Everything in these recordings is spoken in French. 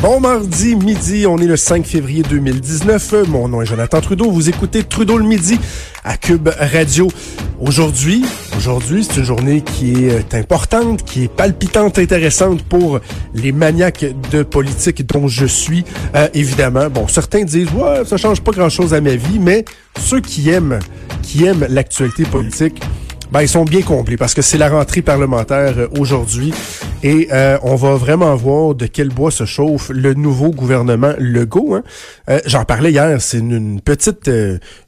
Bon mardi midi, on est le 5 février 2019. Mon nom est Jonathan Trudeau. Vous écoutez Trudeau le midi à Cube Radio. Aujourd'hui, aujourd'hui, c'est une journée qui est importante, qui est palpitante, intéressante pour les maniaques de politique dont je suis. Euh, évidemment, bon, certains disent ouais, ça change pas grand-chose à ma vie, mais ceux qui aiment, qui aiment l'actualité politique ben, ils sont bien comblés parce que c'est la rentrée parlementaire euh, aujourd'hui et euh, on va vraiment voir de quel bois se chauffe le nouveau gouvernement Legault. Hein. Euh, J'en parlais hier, c'est une, petite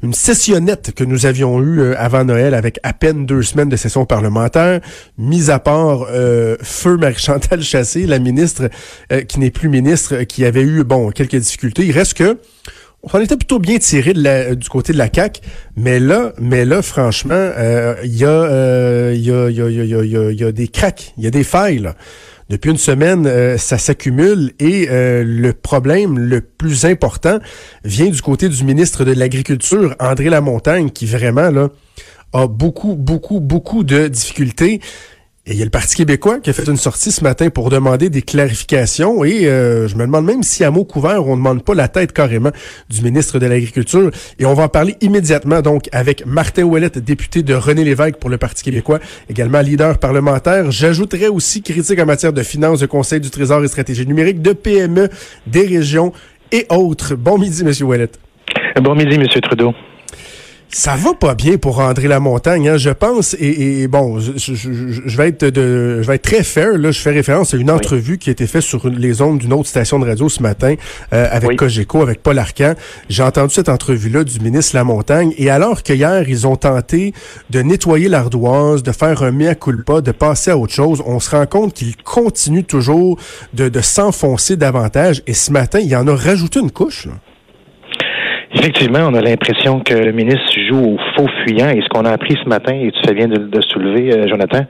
une sessionnette que nous avions eue avant Noël avec à peine deux semaines de session parlementaire, mis à part feu Marie-Chantal Chassé, la ministre qui n'est plus ministre, qui avait eu bon quelques difficultés. Il reste que on était plutôt bien tiré la, du côté de la CAC, mais là, mais là, franchement, il y, a, des cracks, il y a des failles. Depuis une semaine, euh, ça s'accumule et euh, le problème le plus important vient du côté du ministre de l'Agriculture, André Lamontagne, qui vraiment là a beaucoup, beaucoup, beaucoup de difficultés. Et il y a le Parti québécois qui a fait une sortie ce matin pour demander des clarifications. Et euh, je me demande même si à mot couvert, on ne demande pas la tête carrément du ministre de l'Agriculture. Et on va en parler immédiatement donc avec Martin Ouellette, député de René Lévesque pour le Parti québécois, également leader parlementaire. J'ajouterais aussi critique en matière de finances, de Conseil du Trésor et stratégie numérique, de PME, des régions et autres. Bon midi, Monsieur Ouellette. Bon midi, Monsieur Trudeau. Ça va pas bien pour André Lamontagne, hein, je pense. Et, bon, je, je, vais être de, je vais être très fair. Là, je fais référence à une entrevue qui a été faite sur les ondes d'une autre station de radio ce matin euh, avec Cogeco, avec Paul Arcan. J'ai entendu cette entrevue-là du ministre Lamontagne. Et alors que hier, ils ont tenté de nettoyer l'ardoise, de faire un mea culpa, de passer à autre chose, on se rend compte qu'il continue toujours de, de s'enfoncer davantage. Et ce matin, il en a rajouté une couche. Là. Effectivement, on a l'impression que le ministre joue au faux fuyant. Et ce qu'on a appris ce matin, et tu fais bien de, de soulever, euh, Jonathan,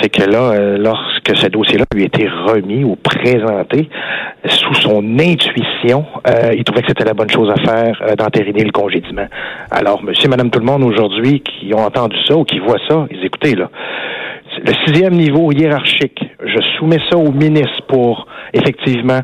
c'est que là, euh, lorsque ce dossier-là lui a été remis ou présenté, sous son intuition, euh, il trouvait que c'était la bonne chose à faire d'entériner le congédiement. Alors, monsieur, madame, tout le monde aujourd'hui qui ont entendu ça ou qui voient ça, ils écoutez, là, le sixième niveau hiérarchique, je soumets ça au ministre pour effectivement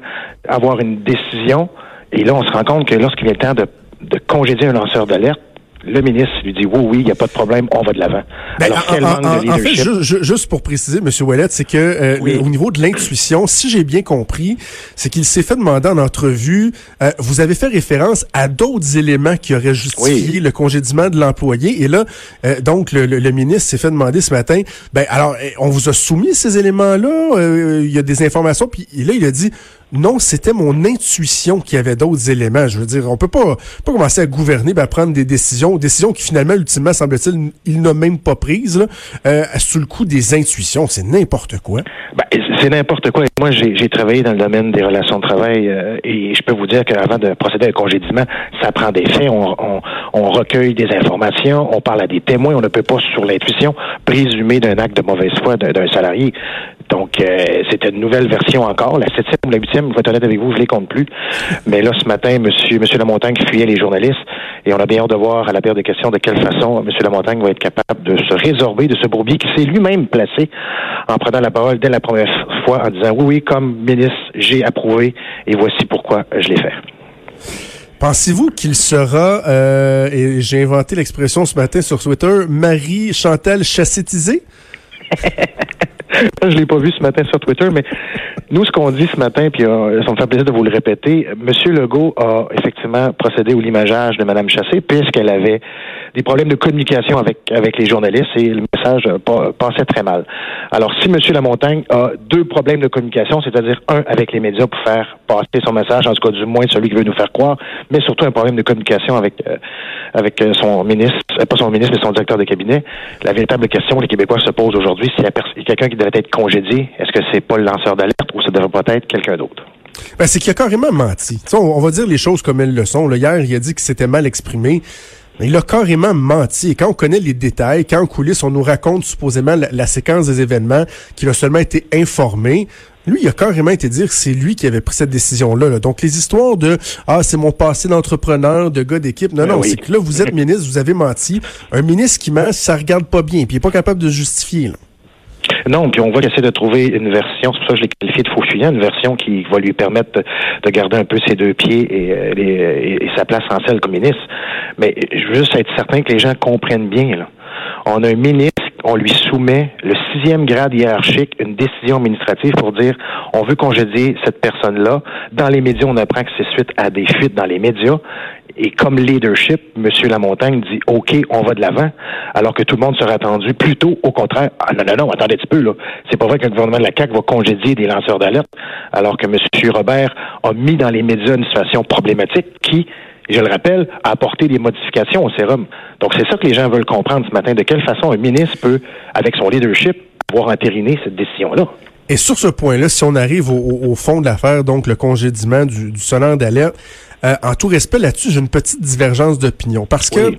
avoir une décision. Et là, on se rend compte que lorsqu'il est le temps de de congédier un lanceur d'alerte, le ministre lui dit oui, oui, il n'y a pas de problème, on va de l'avant. Ben, en, fait, juste pour préciser, M. Ouellet, c'est que euh, au niveau de l'intuition, si j'ai bien compris, c'est qu'il s'est fait demander en entrevue, euh, vous avez fait référence à d'autres éléments qui auraient justifié le congédiement de l'employé. Et là, euh, donc, le, le, ministre s'est fait demander ce matin, ben alors, on vous a soumis ces éléments-là, il y a des informations, puis là, il a dit, non, c'était mon intuition qui avait d'autres éléments. Je veux dire, on peut pas, pas commencer à gouverner, ben, à prendre des décisions, décisions qui finalement, ultimement, semble-t-il, il n'a même pas prises, euh, sous le coup des intuitions. C'est n'importe quoi. Ben, c'est n'importe quoi. Moi, j'ai travaillé dans le domaine des relations de travail euh, et je peux vous dire qu'avant de procéder à un congédiement, ça prend des faits. On, on, on, recueille des informations, on parle à des témoins. On ne peut pas, sur l'intuition, présumer d'un acte de mauvaise foi d'un salarié. Donc, euh, c'était une nouvelle version encore. La septième ou la huitième, je vais être honnête avec vous, je les compte plus. Mais là, ce matin, monsieur, monsieur Lamontagne fuyait les journalistes et on a bien hâte de voir à la paire de questions de quelle façon monsieur Lamontagne va être capable de se résorber de ce bourbier qui s'est lui-même placé en prenant la parole dès la première fois en disant oui, oui, comme ministre, j'ai approuvé et voici pourquoi je l'ai fait. Pensez-vous qu'il sera, euh, et j'ai inventé l'expression ce matin sur Twitter, Marie Chantal chassétisée? je l'ai pas vu ce matin sur Twitter, mais nous, ce qu'on dit ce matin, puis euh, ça me fait plaisir de vous le répéter, M. Legault a effectivement procédé au limageage de Mme Chassé, puisqu'elle avait des problèmes de communication avec, avec les journalistes et le message euh, passait très mal. Alors, si M. Lamontagne a deux problèmes de communication, c'est-à-dire un avec les médias pour faire passer son message, en tout cas du moins celui qui veut nous faire croire, mais surtout un problème de communication avec, euh, avec son ministre, pas son ministre, mais son directeur de cabinet, la véritable question que les Québécois se posent aujourd'hui, s'il y a, quelqu'un qui devrait être congédié, est-ce que c'est pas le lanceur d'alerte ou ça devrait pas être quelqu'un d'autre? Ben, c'est qu'il a carrément menti. On, on, va dire les choses comme elles le sont. Là, hier, il a dit qu'il s'était mal exprimé. Mais il a carrément menti. Et quand on connaît les détails, quand en coulisses, on nous raconte supposément la, séquence des événements, qu'il a seulement été informé, lui, il a carrément été dire que c'est lui qui avait pris cette décision-là. Donc, les histoires de « Ah, c'est mon passé d'entrepreneur, de gars d'équipe », non, ben non, c'est que là, vous êtes ministre, vous avez menti. Un ministre qui ment, ça regarde pas bien, puis il est pas capable de justifier. Là. Non, puis on va essayer de trouver une version, c'est pour ça que je l'ai qualifié de faux fuyant, une version qui va lui permettre de, garder un peu ses deux pieds euh, et, et, sa place en selle comme ministre. Mais je veux juste être certain que les gens comprennent bien. Là. On a un ministre, on lui soumet le sixième grade hiérarchique, une décision administrative pour dire on veut congédier cette personne-là. Dans les médias, on apprend que c'est suite à des fuites dans les médias. Et comme leadership, M. Lamontagne dit OK, on va de l'avant, alors que tout le monde serait attendu plutôt au contraire. Ah non, non, non, attendez un petit peu, là. C'est pas vrai le gouvernement de la CAQ va congédier des lanceurs d'alerte, alors que M. Robert a mis dans les médias une situation problématique qui, je le rappelle, a apporté des modifications au sérum. Donc c'est ça que les gens veulent comprendre ce matin, de quelle façon un ministre peut, avec son leadership, pouvoir entériner cette décision-là? Et sur ce point-là, si on arrive au, fond de l'affaire, donc le congédiement du, du sonneur d'alerte, euh, en tout respect là-dessus, j'ai une petite divergence d'opinion parce que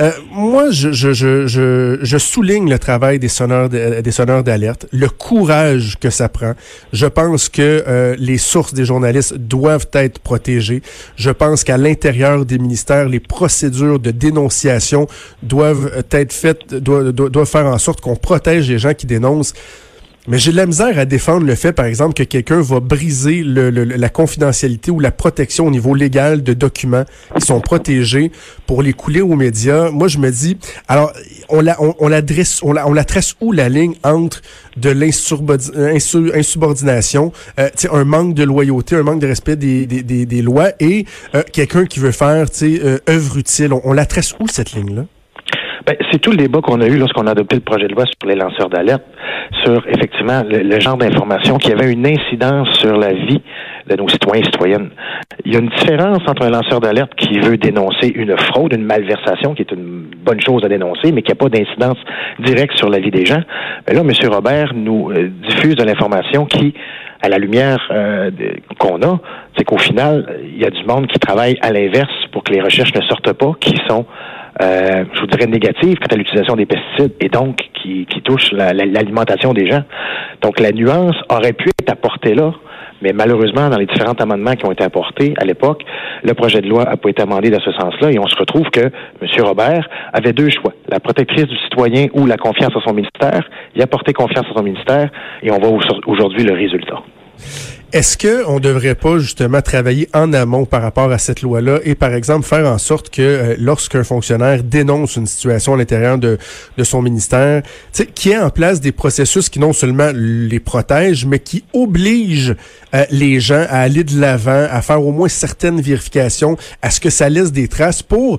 euh, moi, je, je, je, je, souligne le travail des sonneurs des sonneurs d'alerte, le courage que ça prend. Je pense que euh, les sources des journalistes doivent être protégées. Je pense qu'à l'intérieur des ministères, les procédures de dénonciation doivent être faites, doivent, doivent faire en sorte qu'on protège les gens qui dénoncent. Mais j'ai de la misère à défendre le fait, par exemple, que quelqu'un va briser le, la confidentialité ou la protection au niveau légal de documents qui sont protégés pour les couler aux médias. Moi, je me dis, alors, on la, on, on tresse où la ligne entre de l'insubordination, euh, un manque de loyauté, un manque de respect des, des, des, lois et euh, quelqu'un qui veut faire, tu euh, œuvre utile? On, on la tresse où cette ligne-là? Ben, c'est tout le débat qu'on a eu lorsqu'on a adopté le projet de loi sur les lanceurs d'alerte, sur effectivement le, genre d'information qui avait une incidence sur la vie de nos citoyens et citoyennes. Il y a une différence entre un lanceur d'alerte qui veut dénoncer une fraude, une malversation, qui est une bonne chose à dénoncer, mais qui n'a pas d'incidence directe sur la vie des gens. Mais là, M. Robert nous euh, diffuse de l'information qui, à la lumière euh, qu'on a, c'est qu'au final, il y a du monde qui travaille à l'inverse pour que les recherches ne sortent pas, qui sont euh, je vous dirais, négative quant à l'utilisation des pesticides et donc qui, qui touche l'alimentation des gens. Donc la nuance aurait pu être apportée là, mais malheureusement, dans les différents amendements qui ont été apportés à l'époque, le projet de loi n'a pas été amendé dans ce sens-là et on se retrouve que M. Robert avait deux choix, la protectrice du citoyen ou la confiance à son ministère. Il a porté confiance à son ministère et on voit aujourd'hui le résultat. Est-ce que on devrait pas justement travailler en amont par rapport à cette loi-là et par exemple faire en sorte que euh, lorsqu'un fonctionnaire dénonce une situation à l'intérieur de, de son ministère, qu'il y ait en place des processus qui non seulement les protègent, mais qui obligent euh, les gens à aller de l'avant, à faire au moins certaines vérifications, à ce que ça laisse des traces pour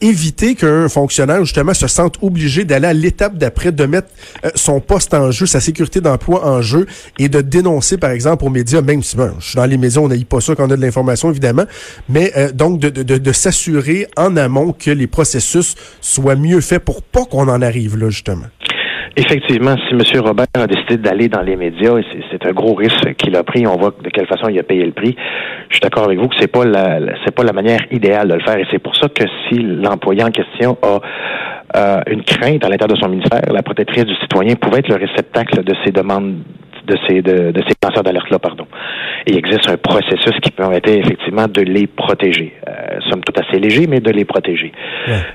éviter qu'un fonctionnaire justement se sente obligé d'aller à l'étape d'après, de mettre euh, son poste en jeu, sa sécurité d'emploi en jeu et de dénoncer par exemple aux médias même si je suis dans les maisons, on n'a pas ça quand on a de l'information, évidemment, mais euh, donc de, de, de s'assurer en amont que les processus soient mieux faits pour pas qu'on en arrive là, justement. Effectivement, si M. Robert a décidé d'aller dans les médias, c'est un gros risque qu'il a pris. On voit de quelle façon il a payé le prix. Je suis d'accord avec vous que c'est pas la c'est pas la manière idéale de le faire, et c'est pour ça que si l'employé en question a euh, une crainte à l'intérieur de son ministère, la protectrice du citoyen pouvait être le réceptacle de ses demandes de ces, de, de ces lanceurs d'alerte-là, pardon. il existe un processus qui permettait effectivement de les protéger. Euh, somme toute assez léger, mais de les protéger.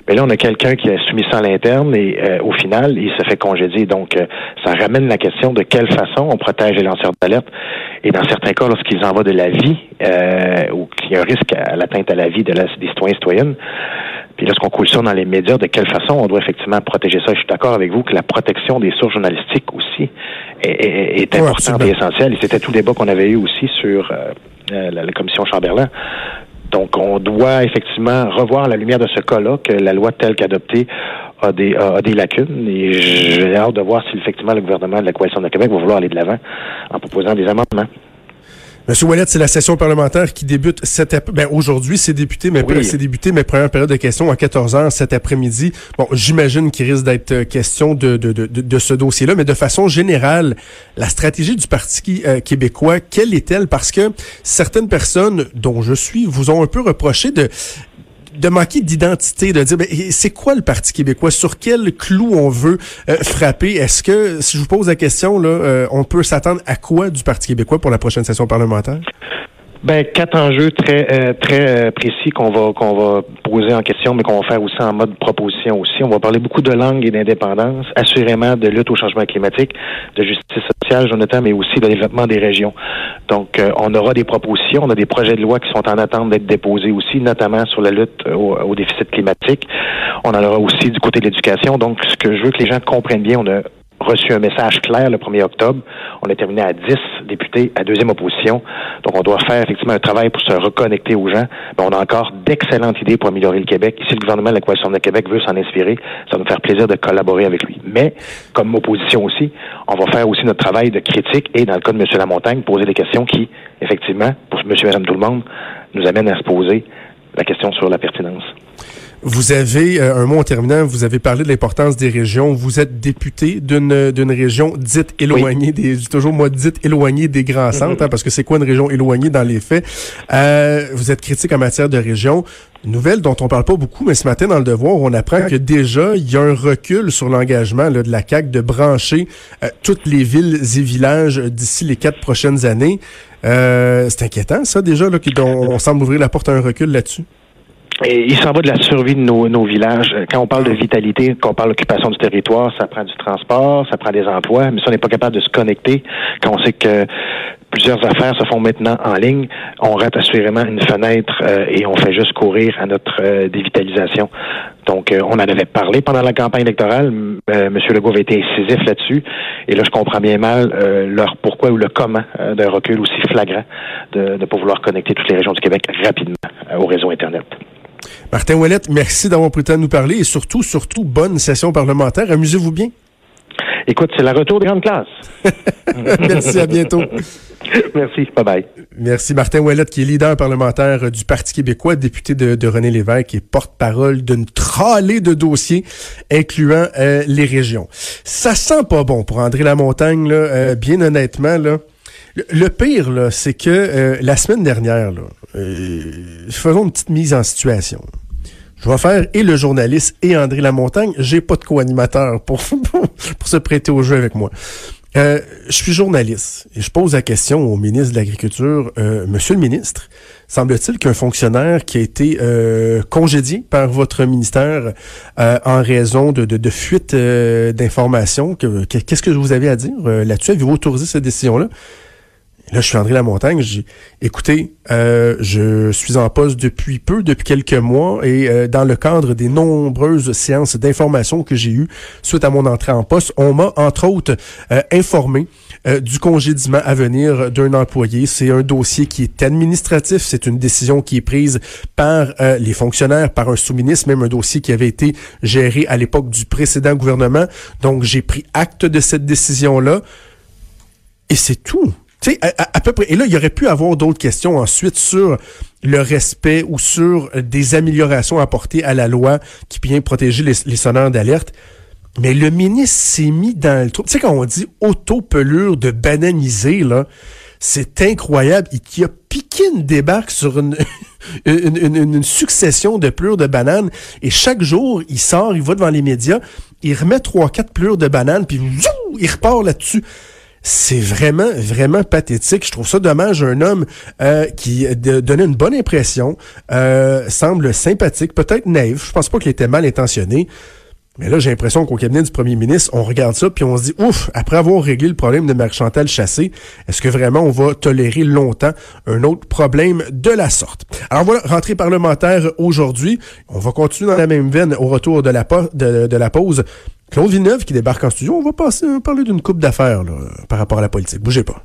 Mais là, on a quelqu'un qui a soumis ça à l'interne et euh, au final, il se fait congédier. Donc, euh, ça ramène la question de quelle façon on protège les lanceurs d'alerte. Et dans certains cas, lorsqu'ils envoient de la vie euh, ou qu'il y a un risque à l'atteinte à la vie de la, des citoyens et citoyennes, puis lorsqu'on coule ça dans les médias, de quelle façon on doit effectivement protéger ça? Je suis d'accord avec vous que la protection des sources journalistiques aussi est, est Ouais, importante absolument. et essentielle. Et c'était tout le débat qu'on avait eu aussi sur euh, euh, la, la commission Chamberlain. Donc, on doit effectivement revoir la lumière de ce cas-là, que la loi telle qu'adoptée a des, a, a des lacunes. Et j'ai hâte de voir si effectivement le gouvernement de la Coalition de Québec va vouloir aller de l'avant en proposant des amendements. Monsieur Ouellet, c'est la session parlementaire qui débute cet ben, aujourd'hui, c'est débuté, mais Oui. c'est débuté, mais première période de questions à 14 heures cet après-midi. Bon, j'imagine qu'il risque d'être euh, question de, de, de, de- de ce dossier-là, mais de façon générale, la stratégie du Parti euh, québécois, quelle est-elle? Parce que certaines personnes, dont je suis, vous ont un peu reproché de de manquer d'identité, de dire ben, c'est quoi le Parti québécois, sur quel clou on veut euh, frapper? Est-ce que, si je vous pose la question, là, euh, on peut s'attendre à quoi du Parti québécois pour la prochaine session parlementaire? Ben, quatre enjeux très euh, très euh, précis qu'on va qu'on va poser en question, mais qu'on va faire aussi en mode proposition aussi. On va parler beaucoup de langue et d'indépendance, assurément de lutte au changement climatique, de justice sociale, Jonathan, mais aussi de développement des régions. Donc, euh, on aura des propositions, on a des projets de loi qui sont en attente d'être déposés aussi, notamment sur la lutte au, au déficit climatique. On en aura aussi du côté de l'éducation. Donc, ce que je veux que les gens comprennent bien, on a reçu un message clair le 1er octobre. On a terminé à 10 députés à deuxième opposition. Donc, on doit faire effectivement un travail pour se reconnecter aux gens. Mais on a encore d'excellentes idées pour améliorer le Québec. Si le gouvernement de la Coalition de Québec veut s'en inspirer, ça va nous faire plaisir de collaborer avec lui. Mais, comme opposition aussi, on va faire aussi notre travail de critique et, dans le cas de M. Lamontagne, poser des questions qui, effectivement, pour M. et Mme tout le monde, nous amènent à se poser la question sur la pertinence. Vous avez, euh, un mot en terminant, vous avez parlé de l'importance des régions. Vous êtes député d'une d'une région dite éloignée, des, je dis toujours moi, dite éloignée des grands centres, hein, parce que c'est quoi une région éloignée dans les faits? Euh, vous êtes critique en matière de région. Une nouvelle dont on parle pas beaucoup, mais ce matin dans le Devoir, on apprend que déjà, il y a un recul sur l'engagement là, de la CAQ de brancher euh, toutes les villes et villages d'ici les quatre prochaines années. Euh, c'est inquiétant, ça, déjà, là, qu'on- on semble ouvrir la porte à un recul là-dessus. Et il s'en va de la survie de nos, nos villages. Quand on parle de vitalité, quand on parle d'occupation du territoire, ça prend du transport, ça prend des emplois, mais si on n'est pas capable de se connecter, quand on sait que plusieurs affaires se font maintenant en ligne, on rate assurément une fenêtre euh, et on fait juste courir à notre euh, dévitalisation. Donc, euh, on en avait parlé pendant la campagne électorale. M- euh, Legault avait été incisif là-dessus. Et là, je comprends bien mal euh, leur pourquoi ou le comment euh, d'un recul aussi flagrant de ne pas vouloir connecter toutes les régions du Québec rapidement au réseau Internet. Martin Ouellette, merci d'avoir pris le temps de nous parler et surtout, surtout, bonne session parlementaire. Amusez-vous bien. Écoute, c'est le retour des grandes classes. merci, à bientôt. Merci, bye bye. Merci Martin Ouellette, qui est leader parlementaire du Parti québécois, député de, de René Lévesque et porte-parole d'une tralée de dossiers incluant euh, les régions. Ça sent pas bon pour André Lamontagne, là, euh, bien honnêtement. Là. Le, pire, là, c'est que euh, la semaine dernière, là, euh, faisons une petite mise en situation. Je vais faire et le journaliste et André Lamontagne. J'ai pas de co-animateur pour, pour se prêter au jeu avec moi. Euh, je suis journaliste et je pose la question au ministre de l'Agriculture. Euh, Monsieur le ministre, semble-t-il qu'un fonctionnaire qui a été congédié par votre ministère en raison de, de, fuite d'informations, que- que- qu'est-ce que vous avez à dire là-dessus? Avez-vous autorisé cette décision-là? Là, je suis André Lamontagne. J'ai écoutez, euh, je suis en poste depuis peu, depuis quelques mois, et euh, dans le cadre des nombreuses séances d'information que j'ai eues suite à mon entrée en poste, on m'a entre autres euh, informé euh, du congédiement à venir d'un employé. C'est un dossier qui est administratif. C'est une décision qui est prise par euh, les fonctionnaires, par un sous-ministre, même un dossier qui avait été géré à l'époque du précédent gouvernement. Donc, j'ai pris acte de cette décision-là. Et c'est tout. Tu sais, à, peu près. Et là, il y aurait pu avoir d'autres questions ensuite sur le respect ou sur euh, des améliorations apportées à la loi qui vient protéger les, les sonneurs d'alerte. Mais le ministre s'est mis dans le trou. Tu sais, quand on dit auto-pelure de bananiser, là, c'est incroyable. Il qui a piqué une débarque sur une, une, une- une succession de plures de bananes. Et chaque jour, il sort, il va devant les médias, il remet trois, quatre plures de bananes, puis il repart là-dessus. C'est vraiment, vraiment pathétique. Je trouve ça dommage. Un homme euh, qui donnait une bonne impression, euh, semble sympathique, peut-être naïf. Je pense pas qu'il était mal intentionné. Mais là, j'ai l'impression qu'au cabinet du premier ministre, on regarde ça puis on se dit, ouf, après avoir réglé le problème de Marie-Chantal Chassé, est-ce que vraiment on va tolérer longtemps un autre problème de la sorte? Alors voilà, rentrée parlementaire aujourd'hui. On va continuer dans la même veine au retour de la pause. Claude Villeneuve qui débarque en studio. On va passer, parler d'une coupe d'affaires par rapport à la politique. Bougez pas.